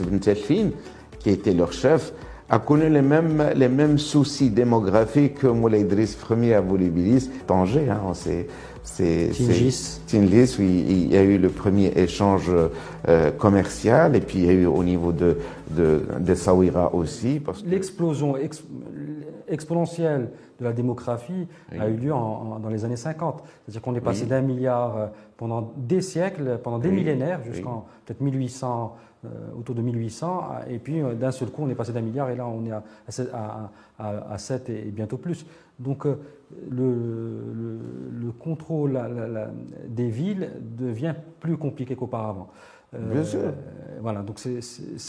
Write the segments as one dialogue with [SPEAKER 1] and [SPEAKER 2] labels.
[SPEAKER 1] Ibn Telfin, qui était leur chef, a connu les mêmes, les mêmes soucis démographiques que Moulay Idriss Ier à Volubilis, Tanger. Hein, c'est,
[SPEAKER 2] c'est, Tingis.
[SPEAKER 1] Tingis, oui, il y a eu le premier échange euh, commercial et puis il y a eu au niveau de, de, de Sawira aussi.
[SPEAKER 2] L'explosion exponentielle de la démographie a eu lieu dans les années 50. C'est-à-dire qu'on est passé d'un milliard euh, pendant des siècles, pendant des millénaires, jusqu'en peut-être 1800, euh, autour de 1800, et puis euh, d'un seul coup on est passé d'un milliard et là on est à, 7 et, bientôt plus. Donc le, contrôle des villes devient plus compliqué qu'auparavant.
[SPEAKER 1] Bien sûr.
[SPEAKER 2] voilà, donc c'est,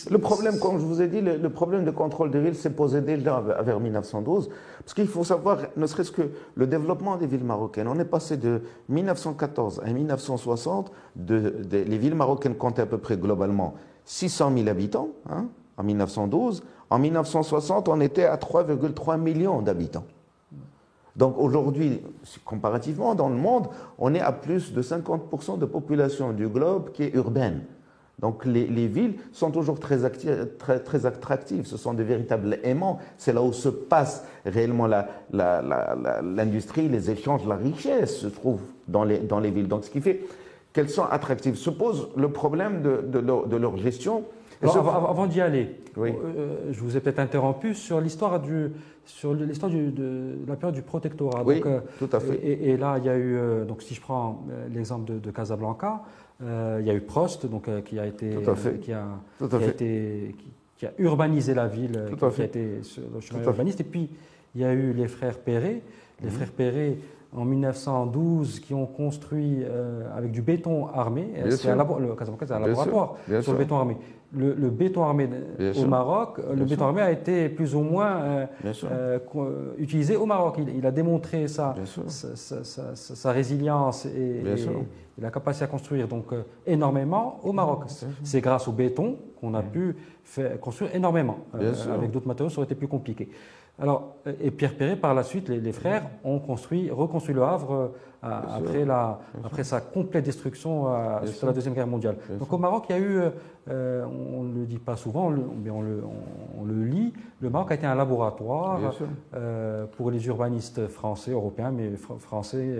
[SPEAKER 1] le problème, comme je vous ai dit, le, problème de contrôle des villes s'est posé déjà vers 1912. Parce qu'il faut savoir, ne serait-ce que le développement des villes marocaines. On est passé de 1914 à 1960, de, les villes marocaines comptaient à peu près globalement 600 000 habitants hein, en 1912. En 1960, on était à 3,3 millions d'habitants. Donc aujourd'hui, comparativement dans le monde, on est à plus de 50% de population du globe qui est urbaine. Donc les, villes sont toujours très, très, très, attractives, ce sont des véritables aimants, c'est là où se passe réellement l'industrie, les échanges, la richesse se trouve dans les, dans les villes. Donc ce qui fait qu'elles sont attractives. Se pose le problème de, de, leur, gestion.
[SPEAKER 2] avant, d'y aller, euh, je vous ai peut-être interrompu sur l'histoire du, sur l'histoire de la période du protectorat.
[SPEAKER 1] Oui, euh, tout à fait.
[SPEAKER 2] Et, là, il y a eu, euh, donc si je prends l'exemple de, Casablanca, euh, il y a eu Prost, donc, euh, qui a été, qui a, été, qui, a urbanisé la ville, qui, a été urbaniste. Et puis il y a eu les frères Perret, les mhm. frères Perret en 1912 qui ont construit euh, avec du béton armé. C'est un, le Casablanca, c'est un laboratoire sur le béton armé. Le, béton armé au Maroc, le béton armé a été plus ou moins euh, euh, utilisé au Maroc. Il, a démontré sa, sa, résilience et, la capacité à construire donc énormément au Maroc. C'est grâce au béton qu'on a pu faire, construire énormément. avec d'autres matériaux, ça aurait été plus compliqué. Alors, et Pierre Perret, par la suite, les, frères ont construit, reconstruit le Havre euh, après, la, après sa complète destruction euh, suite la Deuxième Guerre mondiale. Donc au Maroc, il y a eu, euh, on ne le dit pas souvent, mais on le, on, le, lit, le Maroc a été un laboratoire pour les urbanistes français, européens, mais français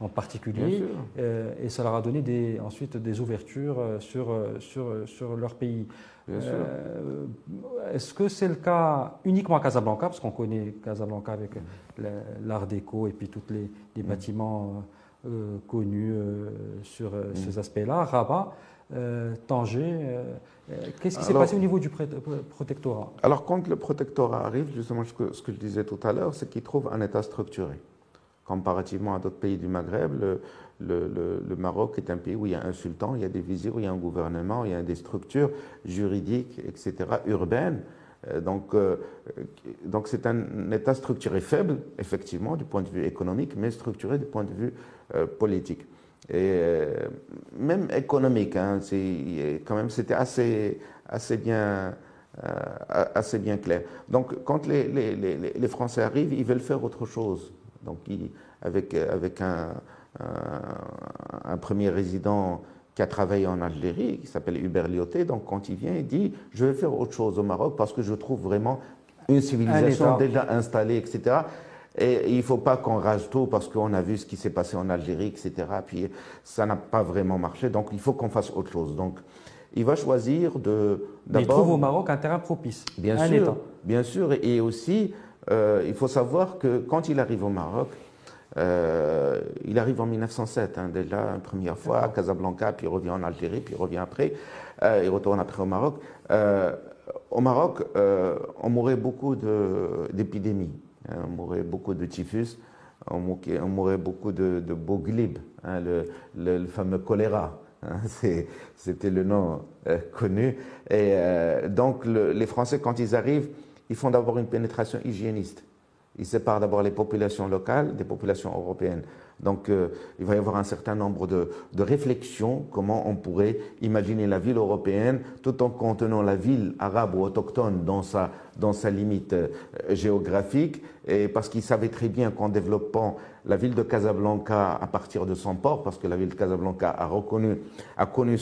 [SPEAKER 2] en particulier, et ça leur a donné des, ensuite des ouvertures sur, sur, sur leur pays. Euh, est-ce que c'est le cas uniquement à Casablanca, parce qu'on connaît Casablanca avec l'art déco et puis tous les, mm. bâtiments euh, connus euh, sur mm. ces aspects-là, Rabat, Tanger, qu'est-ce qui s'est passé au niveau du protectorat?
[SPEAKER 1] Alors quand le protectorat arrive, justement ce que, ce que je disais tout à l'heure, c'est qu'il trouve un État structuré. Comparativement à d'autres pays du Maghreb, le, le, Maroc est un pays où il y a un sultan, il y a des vizirs, il y a un gouvernement, il y a des structures juridiques, etc., urbaines. Euh, donc, euh, donc c'est un État structuré faible, effectivement, du point de vue économique, mais structuré du point de vue euh, politique. Et même économique, hein, quand même, c'était assez, assez bien. assez bien clair. Donc, quand les, les, les, Français arrivent, ils veulent faire autre chose. Donc, avec, avec un, un premier résident qui a travaillé en Algérie, qui s'appelle Hubert Lyoté. Donc quand il vient, il dit, je vais faire autre chose au Maroc parce que je trouve vraiment une civilisation déjà installée, etc. Et il ne faut pas qu'on rage tout parce qu'on a vu ce qui s'est passé en Algérie, etc. Puis ça n'a pas vraiment marché, donc il faut qu'on fasse autre chose. Donc il va choisir de.
[SPEAKER 2] Il trouve au Maroc un terrain propice.
[SPEAKER 1] Bien sûr, bien sûr. Et aussi, euh, il faut savoir que quand il arrive au Maroc, euh, il arrive en 1907, hein, déjà, une première fois à Casablanca, puis il revient en Algérie, puis il revient après. Euh, il retourne après au Maroc. Euh, au Maroc, on mourait beaucoup d'épidémies. Hein, on mourait beaucoup de typhus, on mourait, beaucoup de, de boglib, hein, le, fameux choléra. C'était le nom connu. Et donc, les Français, quand ils arrivent, ils font d'abord une pénétration hygiéniste. Ils séparent d'abord les populations locales des populations européennes. Donc euh, il va y avoir un certain nombre de, de, réflexions, comment on pourrait imaginer la ville européenne tout en contenant la ville arabe ou autochtone dans sa, dans sa limite euh, géographique, et parce qu'il savait très bien qu'en développant la ville de Casablanca à partir de son port, parce que la ville de Casablanca a, reconnu, a connu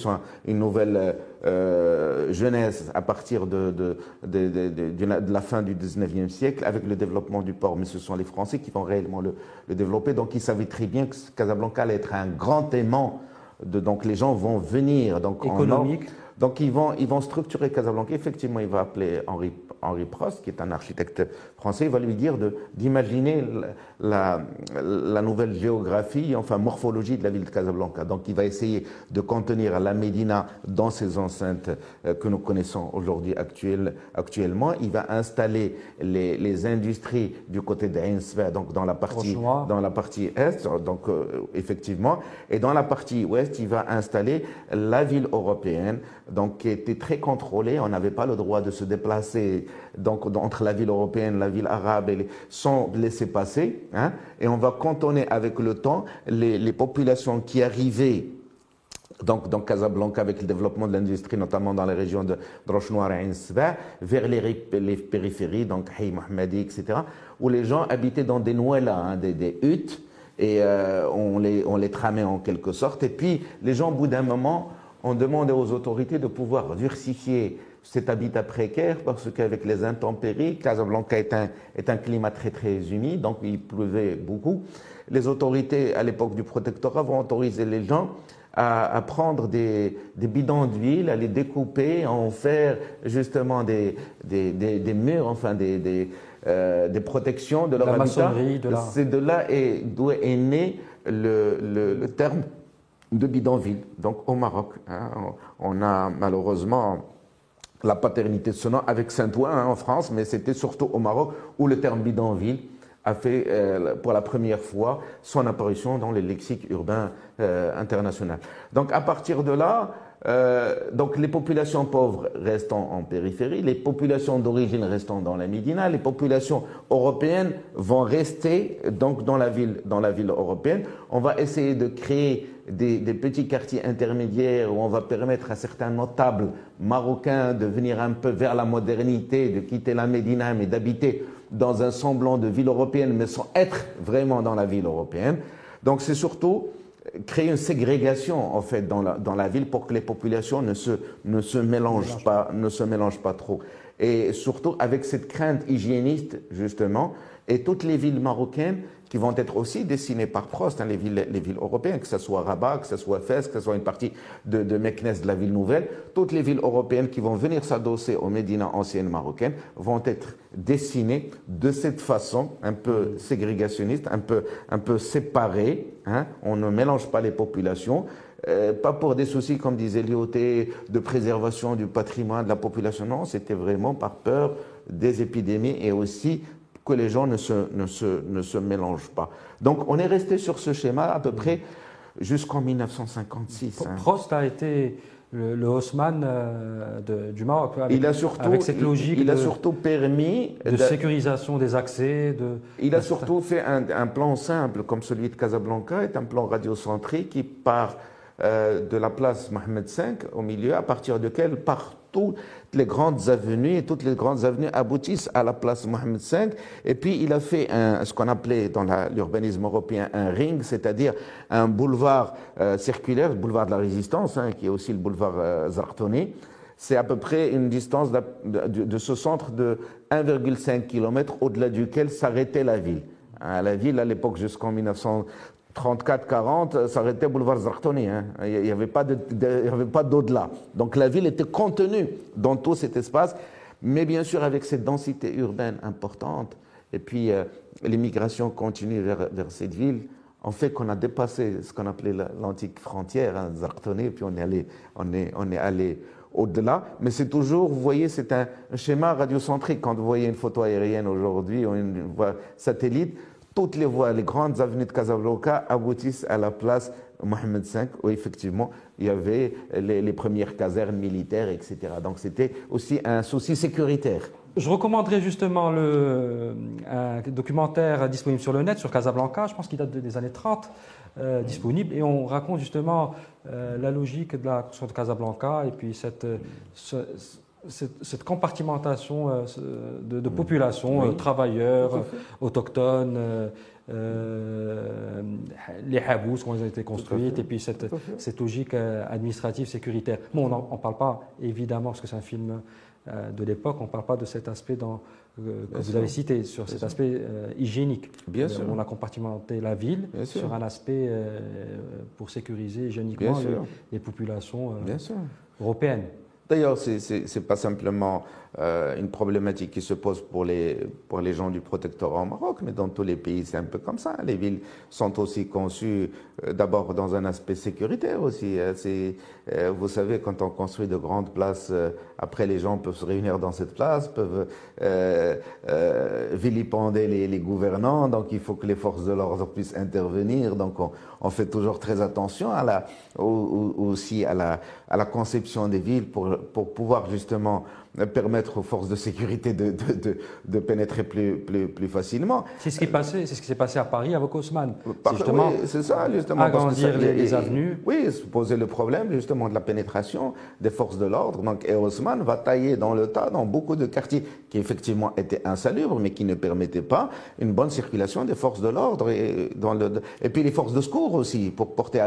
[SPEAKER 1] une nouvelle euh, jeunesse à partir de, de, de, la fin du 19e siècle, avec le développement du port, mais ce sont les Français qui vont réellement le, le développer. Donc il savait très bien que Casablanca allait être un grand aimant. De, donc les gens vont venir. Donc,
[SPEAKER 2] Économique.
[SPEAKER 1] donc ils vont, ils vont structurer Casablanca. Effectivement, il va appeler Henri Henri Prost, qui est un architecte français, va lui dire d'imaginer la, la, nouvelle géographie, enfin morphologie de la ville de Casablanca. Donc il va essayer de contenir la Médina dans ces enceintes euh, que nous connaissons aujourd'hui actuel, actuellement. Il va installer les, les industries du côté d'Ainsver, donc dans la partie, dans la partie est, donc euh, effectivement, et dans la partie ouest, il va installer la ville européenne, donc qui était très contrôlée. On n'avait pas le droit de se déplacer donc entre la ville européenne, la ville arabe, et sans laisser passer. Hein, et on va cantonner avec le temps les, populations qui arrivaient donc dans Casablanca avec le développement de l'industrie, notamment dans les régions de Droche-Noire et vers les, périphéries, donc Hay Mohammadi, etc., où les gens habitaient dans des nouellas, hein, des, huttes, et euh, on, les, on les tramait en quelque sorte. Et puis les gens, au bout d'un moment, ont demandé aux autorités de pouvoir diversifier cet habitat précaire parce qu'avec les intempéries, Casablanca est un, est un climat très très humide, donc il pleuvait beaucoup. Les autorités à l'époque du protectorat vont autoriser les gens à, prendre des, des, bidons d'huile, à les découper, à en faire justement des, des, des murs, enfin des, euh, des protections de leur
[SPEAKER 2] la
[SPEAKER 1] habitat. C'est de là d'où est né le, le, le, terme de bidonville. Donc au Maroc, hein, on a malheureusement la paternité de ce nom avec Saint-Ouen hein, en France, mais c'était surtout au Maroc où le terme bidonville a fait euh, pour la première fois son apparition dans les lexiques urbains euh, internationaux. Donc à partir de là, euh, donc les populations pauvres restant en périphérie, les populations d'origine restant dans la Médina, les populations européennes vont rester donc dans la ville, dans la ville européenne. On va essayer de créer des, des, petits quartiers intermédiaires où on va permettre à certains notables marocains de venir un peu vers la modernité, de quitter la Médina mais d'habiter dans un semblant de ville européenne mais sans être vraiment dans la ville européenne. Donc c'est surtout créer une ségrégation en fait dans la, dans la ville pour que les populations ne se, ne se mélangent pas, ne se mélangent pas trop. Et surtout avec cette crainte hygiéniste justement, et toutes les villes marocaines qui vont être aussi dessinées par Prost, hein, les, villes, les villes européennes, que ce soit Rabat, que ce soit Fès, que ce soit une partie de, de Meknes, de la ville nouvelle, toutes les villes européennes qui vont venir s'adosser aux Médina anciennes marocaines vont être dessinées de cette façon, un peu ségrégationniste, un peu, un peu séparée. Hein. On ne mélange pas les populations. Euh, pas pour des soucis, comme disait Lyoté, de préservation du patrimoine de la population, non, c'était vraiment par peur des épidémies et aussi que les gens ne se, ne se, ne se mélangent pas. Donc on est resté sur ce schéma à peu près jusqu'en 1956.
[SPEAKER 2] Hein. Prost a été le, Haussmann euh, de, du Maroc,
[SPEAKER 1] avec, il a surtout,
[SPEAKER 2] avec cette logique
[SPEAKER 1] il,
[SPEAKER 2] il
[SPEAKER 1] a surtout permis
[SPEAKER 2] de, sécurisation des accès. De,
[SPEAKER 1] il a surtout fait un, un, plan simple comme celui de Casablanca, est un plan radiocentrique qui part euh, de la place Mohamed V au milieu, à partir duquel part toutes les grandes avenues et toutes les grandes avenues aboutissent à la place Mohamed V. Et puis il a fait ce qu'on appelait dans l'urbanisme européen un ring, c'est-à-dire un boulevard euh, circulaire, le boulevard de la Résistance, hein, qui est aussi le boulevard euh, Zartoni. C'est à peu près une distance de, de, ce centre de 1,5 km au-delà duquel s'arrêtait la ville. Hein, la ville, à l'époque, jusqu'en 1900, 34-40 s'arrêtait boulevard Zartoni. Hein. Il n'y avait pas d'au-delà. Donc la ville était contenue dans tout cet espace, mais bien sûr avec cette densité urbaine importante. Et puis euh, l'immigration continue vers, vers, cette ville. En fait qu'on a dépassé ce qu'on appelait l'antique frontière, hein, Zartoni, puis on est allé, on est, on est allé au-delà. Mais c'est toujours, vous voyez, c'est un, schéma radiocentrique. Quand vous voyez une photo aérienne aujourd'hui ou une satellite, toutes les voies, les grandes avenues de Casablanca aboutissent à la place Mohamed V, où effectivement il y avait les, premières casernes militaires, etc. Donc c'était aussi un souci sécuritaire.
[SPEAKER 2] Je recommanderais justement le, un documentaire disponible sur le net sur Casablanca, je pense qu'il date des années 30, euh, disponible, et on raconte justement euh, la logique de la construction de Casablanca et puis cette, cette, compartimentation euh, de, de population, travailleurs, autochtones, les habous, comment ils ont été construites, et puis cette, cette logique administrative sécuritaire. Bon, on n'en parle pas évidemment parce que c'est un film euh, de l'époque, on ne parle pas de cet aspect dans, euh, que vous avez cité, sur cet aspect euh, hygiénique.
[SPEAKER 1] Bien sûr.
[SPEAKER 2] On a compartimenté la ville sur un aspect pour sécuriser hygiéniquement les, populations européennes.
[SPEAKER 1] D'ailleurs, ce n'est pas simplement euh, une problématique qui se pose pour les, pour les gens du protectorat au Maroc, mais dans tous les pays, c'est un peu comme ça. Les villes sont aussi conçues euh, d'abord dans un aspect sécuritaire aussi. Hein. Euh, vous savez, quand on construit de grandes places, après les gens peuvent se réunir dans cette place, peuvent vilipender les, gouvernants, donc il faut que les forces de l'ordre puissent intervenir. On, fait toujours très attention aussi à la, conception des villes pour pouvoir justement permettre aux forces de sécurité de, de, de, pénétrer plus, plus, plus facilement.
[SPEAKER 2] C'est ce qui c'est ce s'est passé à Paris avec Haussmann.
[SPEAKER 1] C'est justement, c'est ça, justement,
[SPEAKER 2] agrandir les, avenues.
[SPEAKER 1] Oui, se poser le problème justement de la pénétration des forces de l'ordre. Donc, et Haussmann va tailler dans le tas dans beaucoup de quartiers qui effectivement étaient insalubres, mais qui ne permettaient pas une bonne circulation des forces de l'ordre et dans le et puis les forces de secours aussi pour porter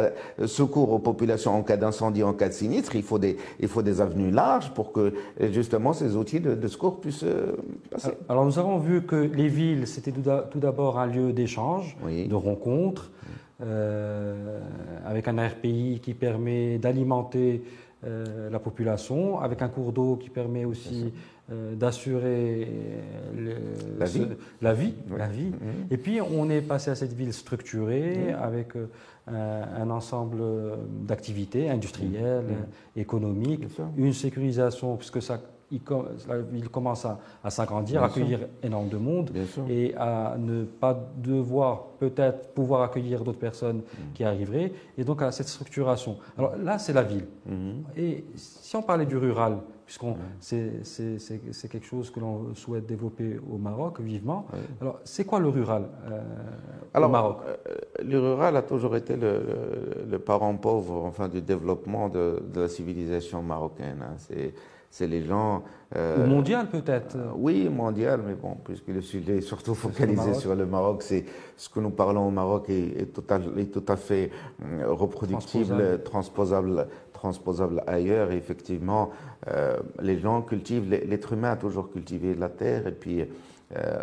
[SPEAKER 1] secours aux populations en cas d'incendie, en cas de sinistre. Il faut des il faut des avenues larges pour que justement ces outils de, secours puissent euh, passer.
[SPEAKER 2] Alors nous avons vu que les villes, c'était tout d'abord un lieu d'échange, de rencontre, euh, avec un RPI qui permet d'alimenter euh, la population, avec un cours d'eau qui permet aussi d'assurer
[SPEAKER 1] la, vie.
[SPEAKER 2] la vie. La vie. Mhm. Et puis on est passé à cette ville structurée avec un, ensemble d'activités industrielles, mhm. économiques, une sécurisation, puisque ça il, commence à, s'agrandir, à accueillir énormément de monde et à ne pas devoir peut-être pouvoir accueillir d'autres personnes mm. qui arriveraient, et donc à cette structuration. Alors là, c'est la ville. Mm-hmm. Et si on parlait du rural, puisqu'on c'est quelque chose que l'on souhaite développer au Maroc vivement. Alors, c'est quoi le rural euh, au Maroc? euh,
[SPEAKER 1] Le rural a toujours été le, parent pauvre enfin, du développement de, la civilisation marocaine. Hein. C'est c'est les gens.
[SPEAKER 2] Euh, mondial peut-être
[SPEAKER 1] Oui, mondial, mais bon, puisque le sujet est surtout focalisé sur le Maroc, c'est ce que nous parlons au Maroc est, est, tout à fait euh, reproductible, transposable. transposable, ailleurs. effectivement, euh, les gens cultivent, l'être humain a toujours cultivé la terre, et puis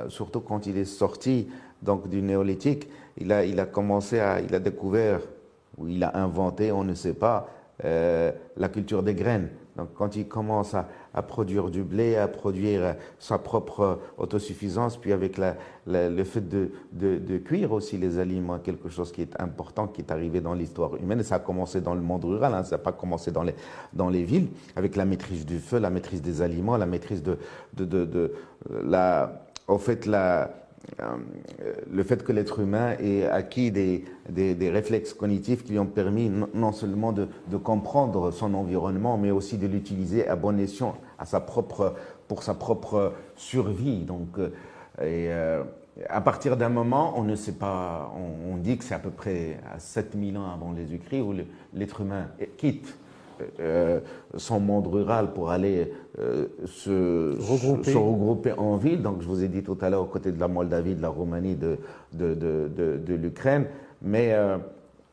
[SPEAKER 1] surtout quand il est sorti donc du néolithique, il a, il a commencé à, il a découvert ou il a inventé, on ne sait pas, la culture des graines. Donc quand il commence à, produire du blé, à produire sa propre autosuffisance, puis avec le fait de, cuire aussi les aliments, quelque chose qui est important, qui est arrivé dans l'histoire humaine, et ça a commencé dans le monde rural, hein, ça n'a pas commencé dans les, villes, avec la maîtrise du feu, la maîtrise des aliments, la maîtrise de, de la, au fait, la, euh, le fait que l'être humain ait acquis des, des, réflexes cognitifs qui lui ont permis non seulement de, comprendre son environnement, mais aussi de l'utiliser à bon escient à sa propre, pour sa propre survie. Donc, euh, euh, à partir d'un moment, on ne sait pas, on, on dit que c'est à peu près à 7000 ans avant écrits où l'être humain quitte euh, son monde rural pour aller euh, se, regrouper. en ville. Donc, je vous ai dit tout à l'heure, aux côtés de la Moldavie, de la Roumanie, de, de, de, de, l'Ukraine. Mais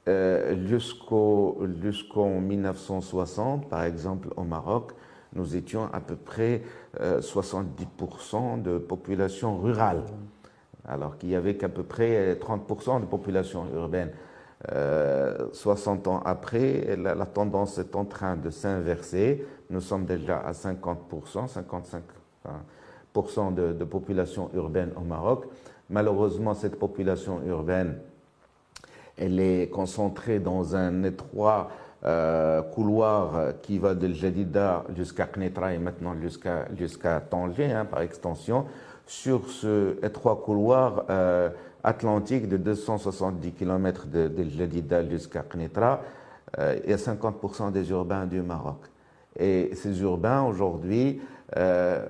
[SPEAKER 1] euh, jusqu'au, jusqu'en 1960, par exemple, au Maroc, nous étions à peu près 70% de population rurale, alors qu'il y avait qu'à peu près 30% de population urbaine. 60 euh, ans après, la, tendance est en train de s'inverser. Nous sommes déjà à 50%, 55% de, de, population urbaine au Maroc. Malheureusement, cette population urbaine, elle est concentrée dans un étroit euh, couloir qui va de Jadida jusqu'à Knetra et maintenant jusqu'à jusqu'à Tanger, hein, par extension. Sur ce étroit couloir, euh, atlantique de 270 km de, de jusqu'à Knetra euh, et 50% des urbains du Maroc. Et ces urbains, aujourd'hui, euh,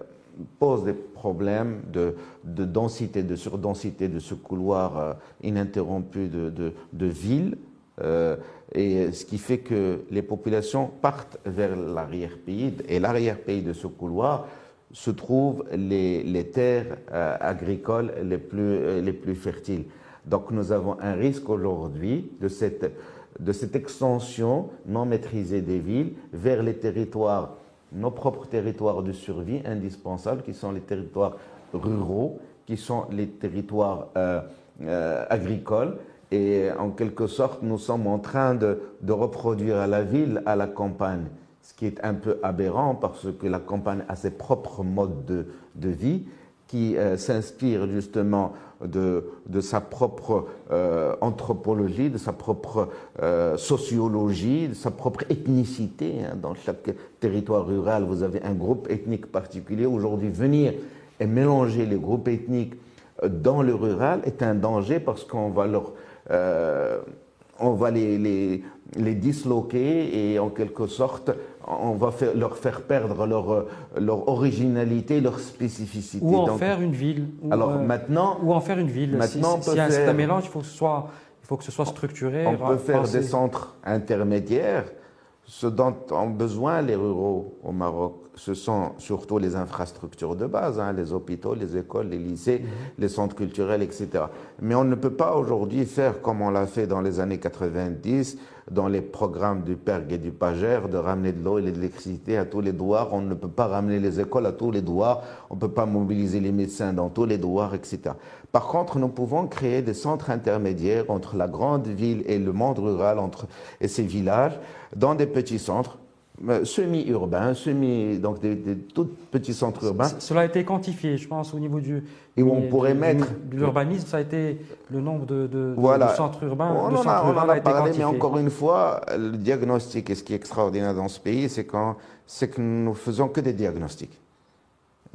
[SPEAKER 1] pose des problèmes de, densité, de surdensité de ce couloir euh, ininterrompu de, de, ville, euh, et ce qui fait que les populations partent vers l'arrière-pays, et l'arrière-pays de ce couloir se trouvent les, terres euh, agricoles les plus, les plus fertiles. Donc nous avons un risque aujourd'hui de cette, de cette extension non maîtrisée des villes vers les territoires nos propres territoires de survie indispensables, qui sont les territoires ruraux, qui sont les territoires euh, euh, agricoles. Et en quelque sorte, nous sommes en train de, reproduire à la ville, à la campagne, ce qui est un peu aberrant parce que la campagne a ses propres modes de vie qui euh, s'inspire justement de, sa propre euh, anthropologie, de sa propre euh, sociologie, de sa propre ethnicité. Hein. Dans chaque territoire rural, vous avez un groupe ethnique particulier. Aujourd'hui, venir et mélanger les groupes ethniques dans le rural est un danger parce qu'on va leur on va les, les, disloquer et en quelque sorte, on va faire, leur faire perdre leur, leur originalité, leur spécificité.
[SPEAKER 2] Ou en faire une ville.
[SPEAKER 1] alors euh, maintenant.
[SPEAKER 2] Ou en faire une ville. Maintenant, si, si c'est un mélange, il faut que ce soit, il faut que ce soit structuré.
[SPEAKER 1] On peut faire des centres intermédiaires, ce dont ont besoin les ruraux au Maroc ce sont surtout les infrastructures de base, hein, les hôpitaux, les écoles, les lycées, mhm. les centres culturels, etc. Mais on ne peut pas aujourd'hui faire comme on l'a fait dans les années 90, dans les programmes du PERG et du PAGER, de ramener de l'eau et de l'électricité à tous les douars. On ne peut pas ramener les écoles à tous les douars. On ne peut pas mobiliser les médecins dans tous les douars, etc. Par contre, nous pouvons créer des centres intermédiaires entre la grande ville et le monde rural, entre, et ces villages, dans des petits centres semi-urbains, semi, donc des, tout petits centres urbains.
[SPEAKER 2] Cela a été quantifié, je pense, au niveau du.
[SPEAKER 1] Et où on pourrait mettre.
[SPEAKER 2] L'urbanisme, ça a été le nombre de, de,
[SPEAKER 1] voilà.
[SPEAKER 2] centres urbains.
[SPEAKER 1] On, en, a, on en a, parlé, mais encore une fois, le diagnostic, et ce qui est extraordinaire dans ce pays, c'est que nous faisons que des diagnostics.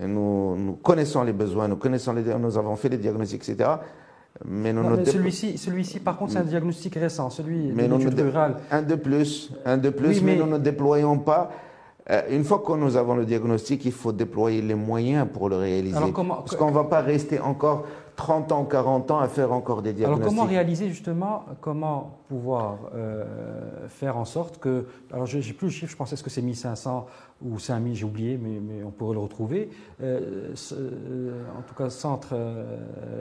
[SPEAKER 1] Nous, nous connaissons les besoins, nous connaissons les, nous avons fait des diagnostics, etc.
[SPEAKER 2] Mais, celui-ci, celui-ci, par contre, c'est un diagnostic récent, celui mais de l'étude rurale.
[SPEAKER 1] Un de plus, un de plus, mais, nous ne déployons pas. Euh, une fois que nous avons le diagnostic, il faut déployer les moyens pour le réaliser. Parce qu'on ne va pas rester encore 30 ans, 40 ans à faire encore des diagnostics.
[SPEAKER 2] Alors comment réaliser justement, comment pouvoir euh, faire en sorte que, alors j'ai plus le chiffre, je pensais que c'est 1500 ou 5000, j'ai oublié, mais, mais, on pourrait le retrouver, euh, euh, en tout cas centre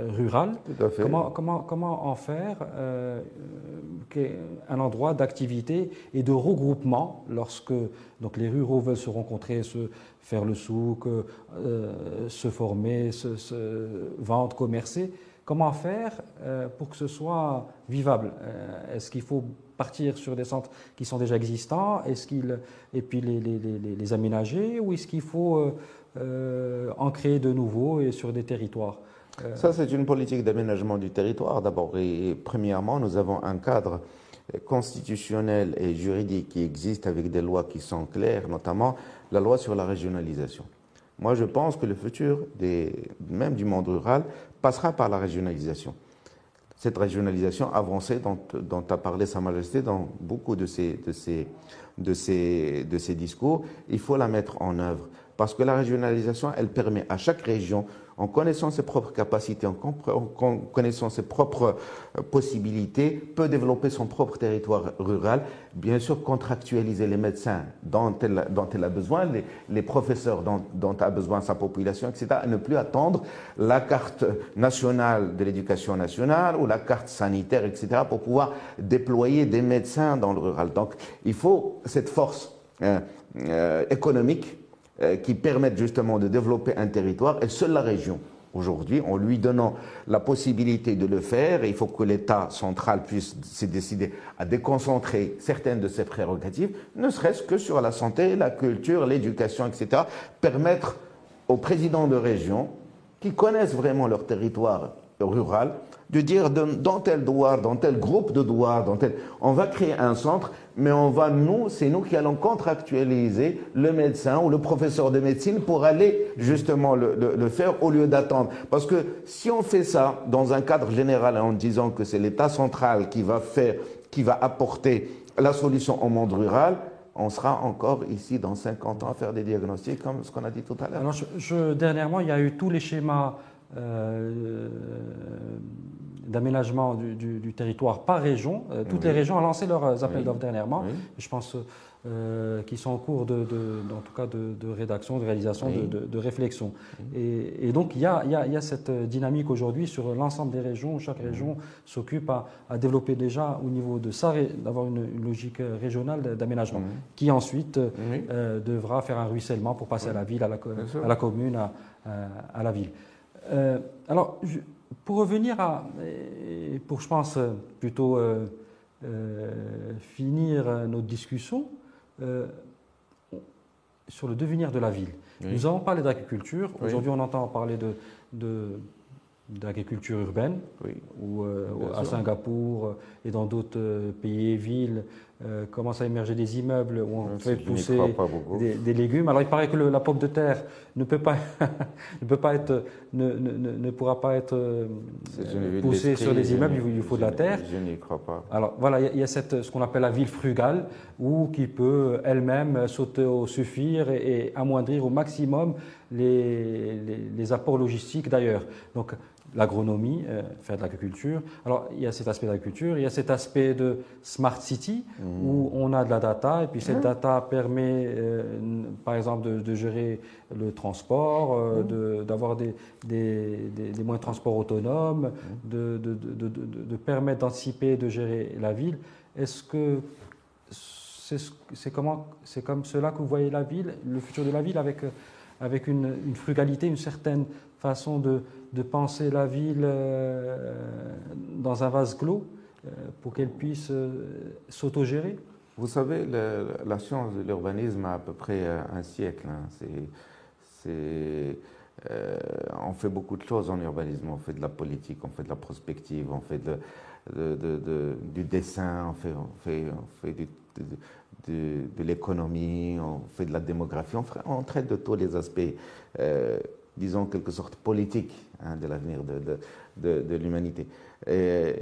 [SPEAKER 2] rural.
[SPEAKER 1] Tout à fait.
[SPEAKER 2] Comment, comment, comment en faire un endroit d'activité et de regroupement lorsque donc, les ruraux veulent se rencontrer, se faire le souk, se former, se, se vendre, commercer Comment faire euh, pour que ce soit vivable? Euh, Est-ce qu'il faut partir sur des centres qui sont déjà existants? Et puis les, aménager ou est-ce qu'il faut euh, en créer de nouveaux et sur des territoires?
[SPEAKER 1] Ça, c'est une politique d'aménagement du territoire d'abord. Et premièrement, nous avons un cadre constitutionnel et juridique qui existe avec des lois qui sont claires, notamment la loi sur la régionalisation. Moi, je pense que le futur, des, même du monde rural, passera par la régionalisation. Cette régionalisation avancée dont, a parlé Sa Majesté dans beaucoup de ses, de, ces discours, il faut la mettre en œuvre. Parce que la régionalisation, elle permet à chaque région en connaissant ses propres capacités, en connaissant ses propres euh, possibilités, peut développer son propre territoire rural, bien sûr contractualiser les médecins dont elle, a besoin, les, professeurs dont, a besoin sa population, etc., et ne plus attendre la carte nationale de l'éducation nationale ou la carte sanitaire, etc., pour pouvoir déployer des médecins dans le rural. Donc il faut cette force euh, euh, économique qui permettent justement de développer un territoire, et seule la région, aujourd'hui, en lui donnant la possibilité de le faire, il faut que l'État central puisse se décider à déconcentrer certaines de ses prérogatives, ne serait-ce que sur la santé, la culture, l'éducation, etc., permettre aux présidents de région, qui connaissent vraiment leur territoire rural, de dire dans tel douar, dans tel groupe de douars, dans tel, on va créer un centre, mais on va nous, c'est nous qui allons contractualiser le médecin ou le professeur de médecine pour aller justement le, faire au lieu d'attendre. Parce que si on fait ça dans un cadre général en disant que c'est l'État central qui va faire, qui va apporter la solution au monde rural, on sera encore ici dans 50 ans à faire des diagnostics comme ce qu'on a dit tout à l'heure.
[SPEAKER 2] Alors, je, dernièrement, il y a eu tous les schémas d'aménagement du, territoire par région. toutes les régions ont lancé leurs appels d'offres dernièrement. Je pense euh, qui sont en cours de, en tout cas de, rédaction, de réalisation, de, réflexion. Et, donc il y, a, il, y a, il y, a, cette dynamique aujourd'hui sur l'ensemble des régions. Chaque région s'occupe à, développer déjà au niveau de ça, d'avoir une, logique régionale d'aménagement, qui ensuite euh, devra faire un ruissellement pour passer à la ville, à la, à la commune, à, à, la ville. Euh, alors, pour revenir à, pour je pense plutôt finir notre discussion, euh, sur le devenir de la ville. Nous avons parlé d'agriculture. Aujourd'hui, on entend parler de, d'agriculture urbaine, oui. euh, à Singapour euh, et dans d'autres euh, pays et villes commencent à émerger des immeubles où on fait pousser des, légumes. Alors il paraît que la pomme de terre ne peut pas, ne peut pas être, ne, ne, ne pourra pas être poussée sur les immeubles. Il il faut de la terre.
[SPEAKER 1] Je n'y crois pas.
[SPEAKER 2] Alors voilà, il y a, cette, ce qu'on appelle la ville frugale, où qui peut elle-même s'auto-suffire et, et, amoindrir au maximum les, les, les apports logistiques d'ailleurs. Donc l'agronomie, euh, faire de l'agriculture. Alors, il y a cet aspect d'agriculture, il y a cet aspect de smart city, mmh. Où on a de la data, et puis cette mmh. data permet, euh, par exemple, de, gérer le transport, euh, mmh. d'avoir des, des, des, moyens de transport autonomes, de, de, permettre d'anticiper, de gérer la ville. Est-ce que c'est comme cela que vous voyez la ville, le futur de la ville, avec, avec une, une frugalité, une certaine façon de, de penser la ville euh, dans un vase clos? euh, pour qu'elle puisse euh, s'autogérer
[SPEAKER 1] Vous savez, la science de l'urbanisme a à peu près un siècle. Hein. On fait beaucoup de choses en urbanisme. On fait de la politique, on fait de la prospective, on fait du dessin, on fait, de, l'économie, on fait de la démographie, on, traite de tous les aspects disons, quelque sorte politique hein, de l'avenir de, l'humanité. Et,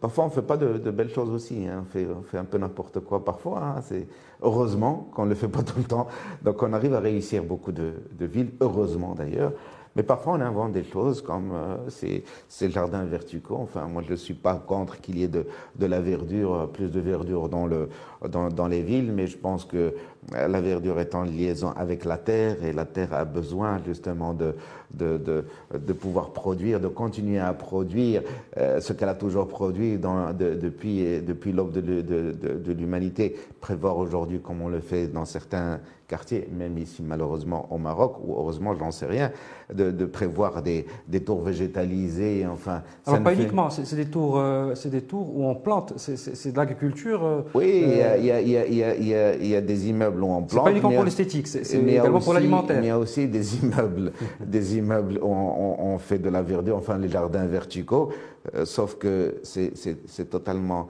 [SPEAKER 1] parfois, on ne fait pas de, belles choses aussi. Hein. On, fait, on, fait, un peu n'importe quoi parfois. Hein. C'est heureusement qu'on ne le fait pas tout le temps. Donc, on arrive à réussir beaucoup de, villes, heureusement d'ailleurs. Mais parfois, on invente des choses comme euh, c'est, le jardin verticaux. Enfin, moi, je ne suis pas contre qu'il y ait de, de, la verdure, plus de verdure dans, le, dans, dans, les villes, mais je pense que la verdure est en liaison avec la terre et la terre a besoin justement de, de, de, de pouvoir produire, de continuer à produire euh, ce qu'elle a toujours produit dans, depuis, depuis l'aube de, l'humanité. Prévoir aujourd'hui, comme on le fait dans certains quartiers, même ici malheureusement au Maroc, ou heureusement, j'en sais rien, de, prévoir des, des, tours végétalisées. Enfin,
[SPEAKER 2] Alors pas uniquement, c'est des tours, euh, des tours où on plante, c'est de l'agriculture. Euh,
[SPEAKER 1] oui, il y, a, y, a, y, a, des immeubles où on plante.
[SPEAKER 2] C'est pas uniquement pour l'esthétique, c'est également pour l'alimentaire.
[SPEAKER 1] Mais il y a aussi des immeubles, des immeubles où on, fait de la verdure, enfin les jardins verticaux, euh, sauf que c'est totalement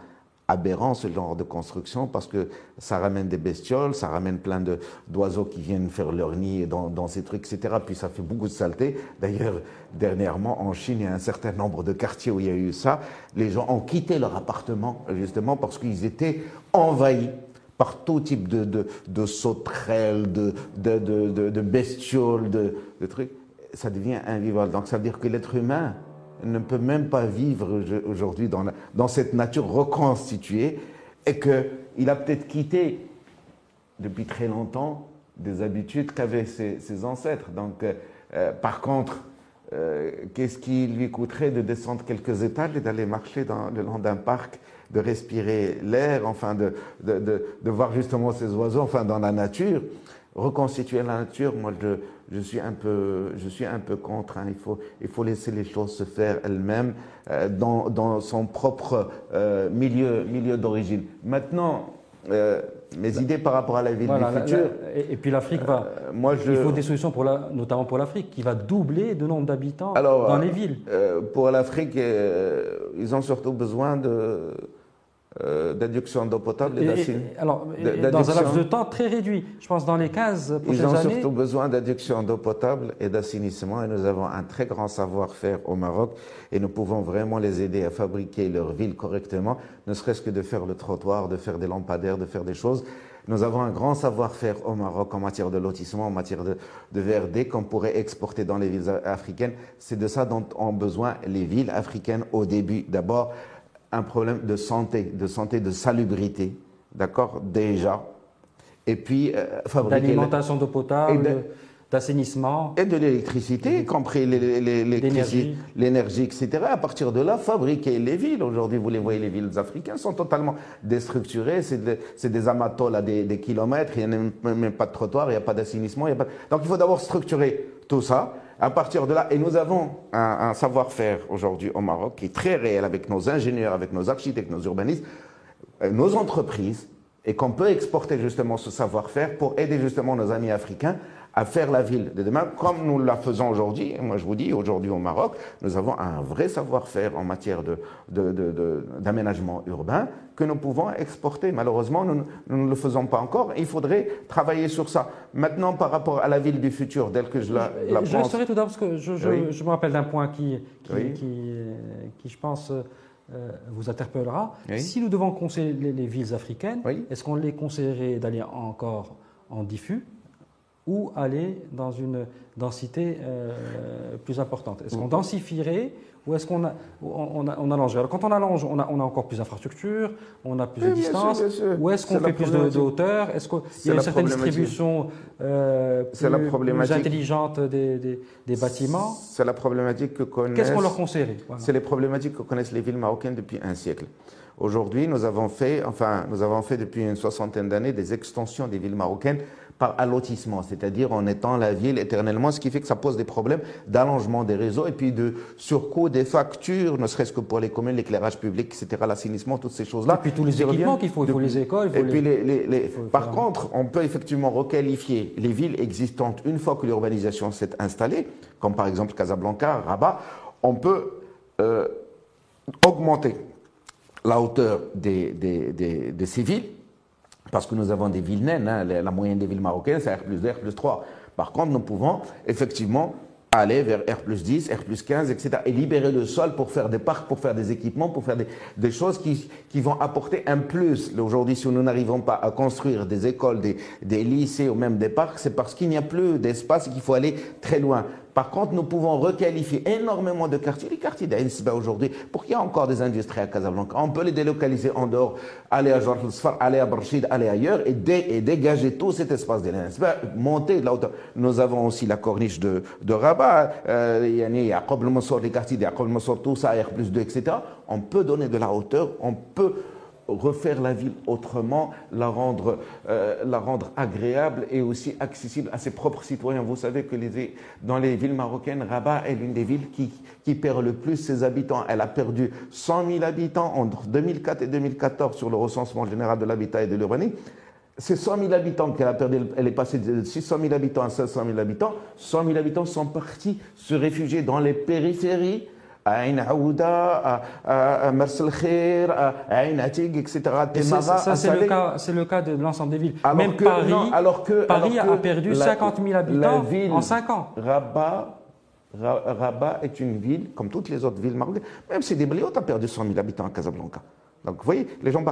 [SPEAKER 1] aberrant ce genre de construction parce que ça ramène des bestioles, ça ramène plein d'oiseaux qui viennent faire leur nid dans, dans, ces trucs, etc. Puis ça fait beaucoup de saleté. D'ailleurs, dernièrement, en Chine, il y a un certain nombre de quartiers où il y a eu ça. Les gens ont quitté leur appartement justement parce qu'ils étaient envahis par tout type de, de, sauterelles, de, de, de, bestioles, de, de trucs. Ça devient invivable. Donc ça veut dire que l'être humain, ne peut même pas vivre aujourd'hui dans, cette nature reconstituée et qu'il a peut-être quitté depuis très longtemps des habitudes qu'avaient ses, ancêtres. Donc, euh, euh, par contre, euh, qu'est-ce qui lui coûterait de descendre quelques étages et d'aller marcher le long d'un parc, de respirer l'air, enfin de, de, voir justement ces oiseaux, enfin dans la nature? Reconstituer la nature, moi je, je, suis un peu, je suis un peu contre. Hein. Il, faut, il faut laisser les choses se faire elles-mêmes euh, dans, dans, son propre euh, milieu, milieu d'origine. Maintenant, euh, mes idées par rapport à la ville du futur.
[SPEAKER 2] et, puis l'Afrique va. moi, je, il faut des solutions pour la, notamment pour l'Afrique, qui va doubler de nombre d'habitants dans les villes.
[SPEAKER 1] pour l'Afrique, ils ont surtout besoin de euh, d'adduction d'eau potable et, d'assainissement.
[SPEAKER 2] Alors, dans un laps de temps très réduit, je pense dans les 15 prochaines
[SPEAKER 1] années.
[SPEAKER 2] Ils
[SPEAKER 1] ont surtout besoin d'adduction d'eau potable et d'assainissement et nous avons un très grand savoir-faire au Maroc et nous pouvons vraiment les aider à fabriquer leur ville correctement, ne serait-ce que de faire le trottoir, de faire des lampadaires, de faire des choses. Nous avons un grand savoir-faire au Maroc en matière de lotissement, en matière de, de VRD qu'on pourrait exporter dans les villes africaines. C'est de ça dont ont besoin les villes africaines au début. D'abord, un problème de santé, de santé, de salubrité, d'accord, déjà. Et puis,
[SPEAKER 2] euh, fabriquer. D'alimentation d'eau potable, d'assainissement.
[SPEAKER 1] Et de l'électricité, y compris l'énergie, etc. À partir de là, fabriquer les villes. Aujourd'hui, vous les voyez, les villes africaines sont totalement déstructurées. C'est des amatoles à des, kilomètres, il n'y a même pas de trottoir, il n'y a pas d'assainissement. Donc, il faut d'abord structurer tout ça. À partir de là, et nous avons un, savoir-faire aujourd'hui au Maroc qui est très réel avec nos ingénieurs, avec nos architectes, nos urbanistes, euh, nos entreprises, et qu'on peut exporter justement ce savoir-faire pour aider justement nos amis africains à faire la ville de demain, comme nous la faisons aujourd'hui. Moi, je vous dis, aujourd'hui au Maroc, nous avons un vrai savoir-faire en matière d'aménagement de, urbain que nous pouvons exporter. Malheureusement, nous, ne le faisons pas encore. Il faudrait travailler sur ça. Maintenant, par rapport à la ville du futur, telle que je la, la
[SPEAKER 2] je pense... Je tout d'abord parce que je, je, me rappelle d'un point qui, qui, qui, je pense... Euh, vous interpellera. Si nous devons conseiller les, villes africaines, est-ce qu'on les conseillerait d'aller encore en diffus ou aller dans une densité euh, plus importante? Est-ce qu'on densifierait ou est-ce qu'on on, on, allongerait Alors quand on allonge, on a, on a encore plus d'infrastructures, on a plus de distance, ou est-ce qu'on fait plus de, hauteur? Est-ce qu'il y a une certaine distribution euh, plus, intelligente des, des, bâtiments?
[SPEAKER 1] C'est la problématique que connaissent...
[SPEAKER 2] Qu'est-ce qu'on leur conseillerait?
[SPEAKER 1] C'est les problématiques que connaissent les villes marocaines depuis un siècle. Aujourd'hui, nous avons fait, enfin, nous avons fait depuis une soixantaine d'années des extensions des villes marocaines par allotissement, c'est-à-dire en étant la ville éternellement, ce qui fait que ça pose des problèmes d'allongement des réseaux et puis de surcoût des factures, ne serait-ce que pour les communes, l'éclairage public, etc., l'assainissement, toutes ces choses-là.
[SPEAKER 2] Et puis tous les équipements qu'il faut, il faut les écoles.
[SPEAKER 1] et puis les, par contre, on peut effectivement requalifier les villes existantes une fois que l'urbanisation s'est installée, comme par exemple Casablanca, Rabat, on peut euh, augmenter la hauteur des, des, de ces villes parce que nous avons des villes naines, hein, la moyenne des villes marocaines, c'est R plus 2, R plus 3. Par contre, nous pouvons effectivement aller vers R plus 10, R plus 15, etc. et libérer le sol pour faire des parcs, pour faire des équipements, pour faire des, choses qui, vont apporter un plus. Aujourd'hui, si nous n'arrivons pas à construire des écoles, des, des lycées ou même des parcs, c'est parce qu'il n'y a plus d'espace et qu'il faut aller très loin. Par contre, nous pouvons requalifier énormément de quartiers, les quartiers d'Aïnsba aujourd'hui, pour qu'il y ait encore des industries à Casablanca. On peut les délocaliser en dehors, aller à Georges Sfar, aller à Barchid, aller ailleurs et, dégager tout cet espace d'Aïnsba, monter de la hauteur. Nous avons aussi la corniche de, de Rabat, euh, il y a les quartiers de tout ça, R plus 2, etc. On peut donner de la hauteur, on peut refaire la ville autrement, la rendre, euh, la rendre agréable et aussi accessible à ses propres citoyens. Vous savez que dans les villes marocaines, Rabat est l'une des villes qui, qui perd le plus ses habitants. Elle a perdu 100 000 habitants entre 2004 et 2014 sur le recensement général de l'habitat et de l'urbanisme. Ces 100 000 habitants qu'elle a perdu, elle est passée de 600 000 habitants à 500 000 habitants. 100 000 habitants sont partis se réfugier dans les périphéries à Mersel Khair, à Ain Atig, etc.
[SPEAKER 2] C'est le, cas, le cas de l'ensemble des villes. Même Paris, alors que, Paris a perdu 50 000 habitants en 5 ans.
[SPEAKER 1] Rabat, Rabat est une ville, comme toutes les autres villes marocaines, même si Debriote a perdu 100 000 habitants à Casablanca. Donc vous voyez, les gens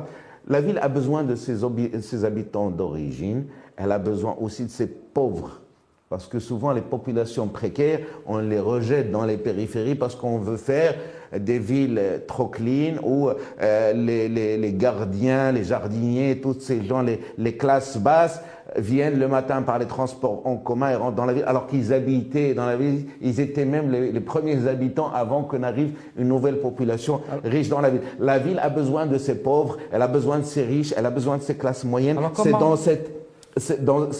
[SPEAKER 1] La ville a besoin de ses, ses habitants d'origine, elle a besoin aussi de ses pauvres parce que souvent, les populations précaires, on les rejette dans les périphéries parce qu'on veut faire des villes trop clean où euh, les, les, les, gardiens, les jardiniers, tous ces gens, les, les, classes basses viennent le matin par les transports en commun et rentrent dans la ville, alors qu'ils habitaient dans la ville, ils étaient même les, les premiers habitants avant que n'arrive une nouvelle population riche dans la ville. La ville a besoin de ses pauvres, elle a besoin de ses riches, elle a besoin de ses classes moyennes. C'est dans cette c'est dans,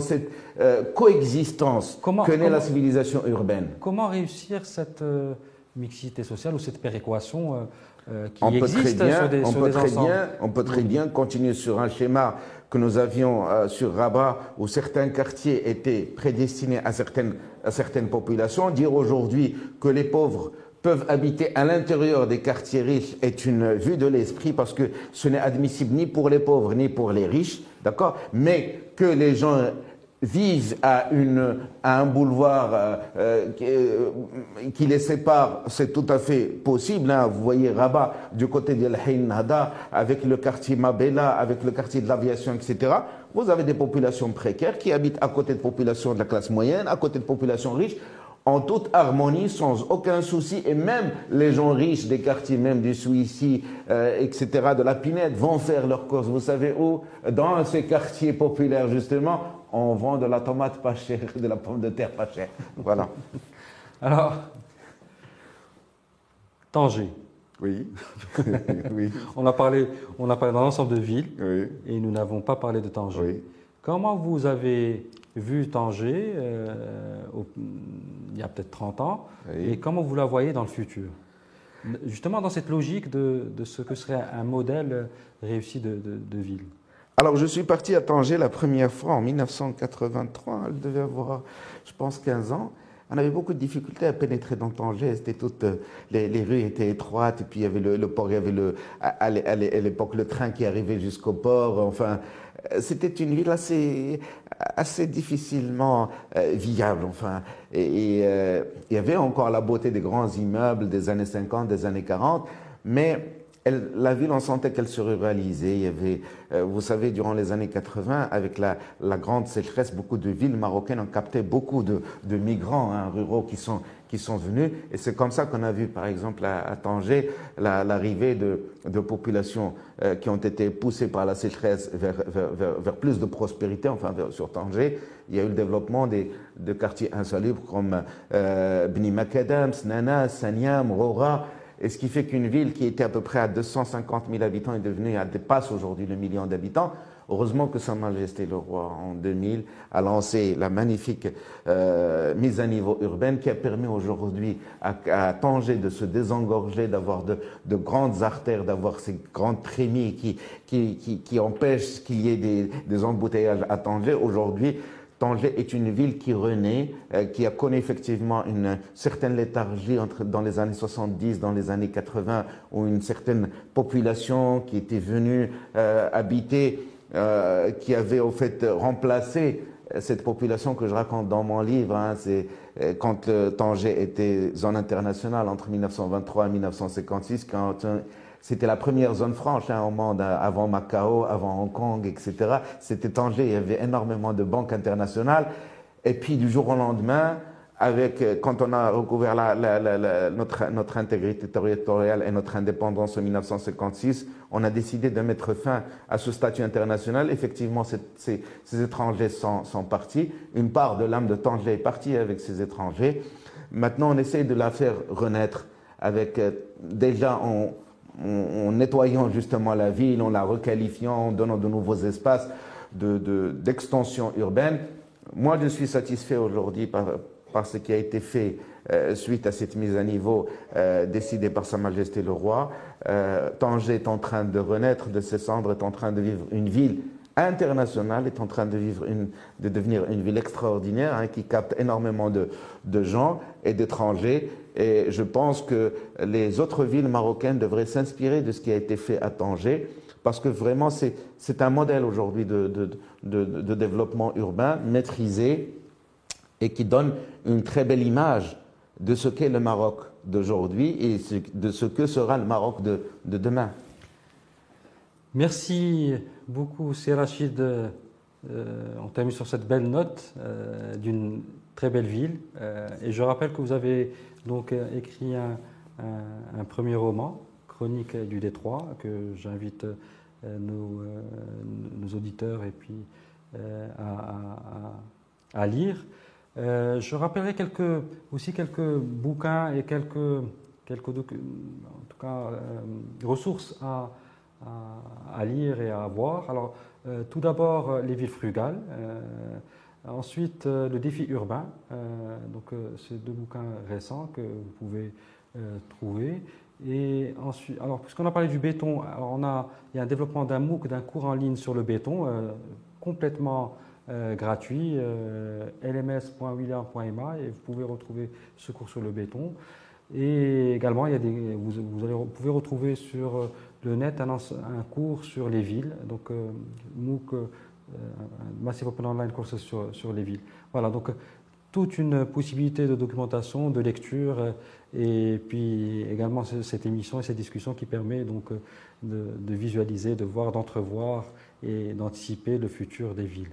[SPEAKER 1] cette euh, coexistence que naît la civilisation urbaine.
[SPEAKER 2] Comment réussir cette euh, mixité sociale ou cette péréquation euh, qui
[SPEAKER 1] on
[SPEAKER 2] existe
[SPEAKER 1] bien,
[SPEAKER 2] sur des,
[SPEAKER 1] on peut très bien, On peut très bien continuer sur un schéma que nous avions sur Rabat, où certains quartiers étaient prédestinés à certaines, à certaines populations, dire aujourd'hui que les pauvres peuvent habiter à l'intérieur des quartiers riches est une vue de l'esprit parce que ce n'est admissible ni pour les pauvres ni pour les riches, d'accord? Mais que les gens vivent à, un boulevard euh, euh, qui, les sépare, c'est tout à fait possible. Hein. Vous voyez Rabat du côté de l'Haïn avec le quartier Mabela, avec le quartier de l'aviation, etc. Vous avez des populations précaires qui habitent à côté de populations de la classe moyenne, à côté de populations riches en toute harmonie, sans aucun souci, et même les gens riches des quartiers, même du Suissi, euh, etc., de la Pinette, vont faire leurs courses. Vous savez où? Dans ces quartiers populaires, justement, on vend de la tomate pas chère, de la pomme de terre pas chère. Voilà.
[SPEAKER 2] Alors, Tanger.
[SPEAKER 1] Oui.
[SPEAKER 2] oui. On a parlé, on a parlé d'un ensemble de villes, et nous n'avons pas parlé de Tanger. Oui. Comment vous avez vu Tanger euh, il y a peut-être 30 ans, et comment vous la voyez dans le futur? Justement dans cette logique de, ce que serait un modèle réussi de, ville.
[SPEAKER 1] Alors je suis parti à Tanger la première fois en 1983, elle devait avoir, je pense, 15 ans. On avait beaucoup de difficultés à pénétrer dans Tanger. C'était toutes, euh, les, rues étaient étroites, et puis il y avait le, port, il y avait le, à, l'époque le train qui arrivait jusqu'au port. Enfin, c'était une ville assez, assez difficilement euh, viable. Enfin, et, il y avait encore la beauté des grands immeubles des années 50, des années 40, mais la ville, on sentait qu'elle se ruralisait. Il y avait, euh, vous savez, durant les années 80, avec la, grande sécheresse, beaucoup de villes marocaines ont capté beaucoup de, migrants hein, ruraux qui sont, qui sont venus. Et c'est comme ça qu'on a vu, par exemple, à, Tanger, l'arrivée de, populations euh, qui ont été poussées par la sécheresse vers, vers, plus de prospérité, enfin sur Tanger. Il y a eu le développement des, de quartiers insalubres comme euh, Bni Makadam, Snana, Sanyam, Rora. Et ce qui fait qu'une ville qui était à peu près à 250 000 habitants est devenue, dépasse aujourd'hui le million d'habitants. Heureusement que Sa Majesté le Roi, en 2000, a lancé la magnifique euh, mise à niveau urbaine qui a permis aujourd'hui à, Tanger de se désengorger, d'avoir de, grandes artères, d'avoir ces grandes trémies qui, empêchent qu'il y ait des embouteillages à Tanger. Aujourd'hui, Tanger est une ville qui renaît, euh, qui a connu effectivement une certaine léthargie dans les années 70, dans les années 80, où une certaine population qui était venue euh, habiter, euh, qui avait au fait remplacé cette population que je raconte dans mon livre, hein, c'est quand Tanger était zone internationale entre 1923 et 1956, quand c'était la première zone franche hein, au monde, hein, avant Macao, avant Hong Kong, etc. C'était Tanger, il y avait énormément de banques internationales. Et puis du jour au lendemain, avec, euh, quand on a recouvert notre, intégrité territoriale et notre indépendance en 1956, on a décidé de mettre fin à ce statut international. Effectivement, ces, étrangers sont, sont, partis. Une part de l'âme de Tanger est partie avec ces étrangers. Maintenant, on essaie de la faire renaître avec euh, déjà on, en, nettoyant justement la ville, en la requalifiant, en donnant de nouveaux espaces d'extension urbaine. Moi, je suis satisfait aujourd'hui par, ce qui a été fait euh, suite à cette mise à niveau euh, décidée par Sa Majesté le Roi. Euh, Tanger est en train de renaître de ses cendres, est en train de vivre une ville internationale, est en train de, vivre une, de devenir une ville extraordinaire hein, qui capte énormément de, de gens et d'étrangers et je pense que les autres villes marocaines devraient s'inspirer de ce qui a été fait à Tanger, parce que vraiment, c'est un modèle aujourd'hui de, de, développement urbain maîtrisé et qui donne une très belle image de ce qu'est le Maroc d'aujourd'hui et de ce que sera le Maroc de, demain.
[SPEAKER 2] Merci beaucoup, Rachid. Euh, on termine sur cette belle note euh, d'une très belle ville. Euh, et je rappelle que vous avez donc euh, écrit un, premier roman, Chronique du Détroit, que j'invite euh, nos, auditeurs et puis à, lire. je rappellerai aussi quelques bouquins et quelques, quelques en tout cas, ressources à, à, lire et à voir. Alors, tout d'abord, Les villes frugales. Ensuite, euh, le défi urbain. Euh, donc, euh, c'est deux bouquins récents que vous pouvez trouver. Et ensuite, alors, puisqu'on a parlé du béton, alors on a, il y a un développement d'un MOOC, d'un cours en ligne sur le béton, complètement gratuit, lms.william.ma, et vous pouvez retrouver ce cours sur le béton. Et également, il y a des, vous, pouvez retrouver sur le net un, cours sur les villes, donc MOOC, Massive Open Online Courses sur, sur les villes. Voilà, donc toute une possibilité de documentation, de lecture, et puis également cette émission et cette discussion qui permet donc de, de visualiser, de voir, d'entrevoir et d'anticiper le futur des villes.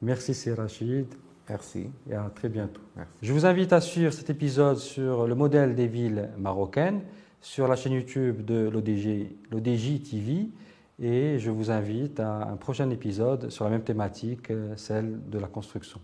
[SPEAKER 2] Merci, c'est Rachid.
[SPEAKER 1] Merci.
[SPEAKER 2] Et à très bientôt. Je vous invite à suivre cet épisode sur le modèle des villes marocaines sur la chaîne YouTube de l'ODJ TV et je vous invite à un prochain épisode sur la même thématique, euh, celle de la construction.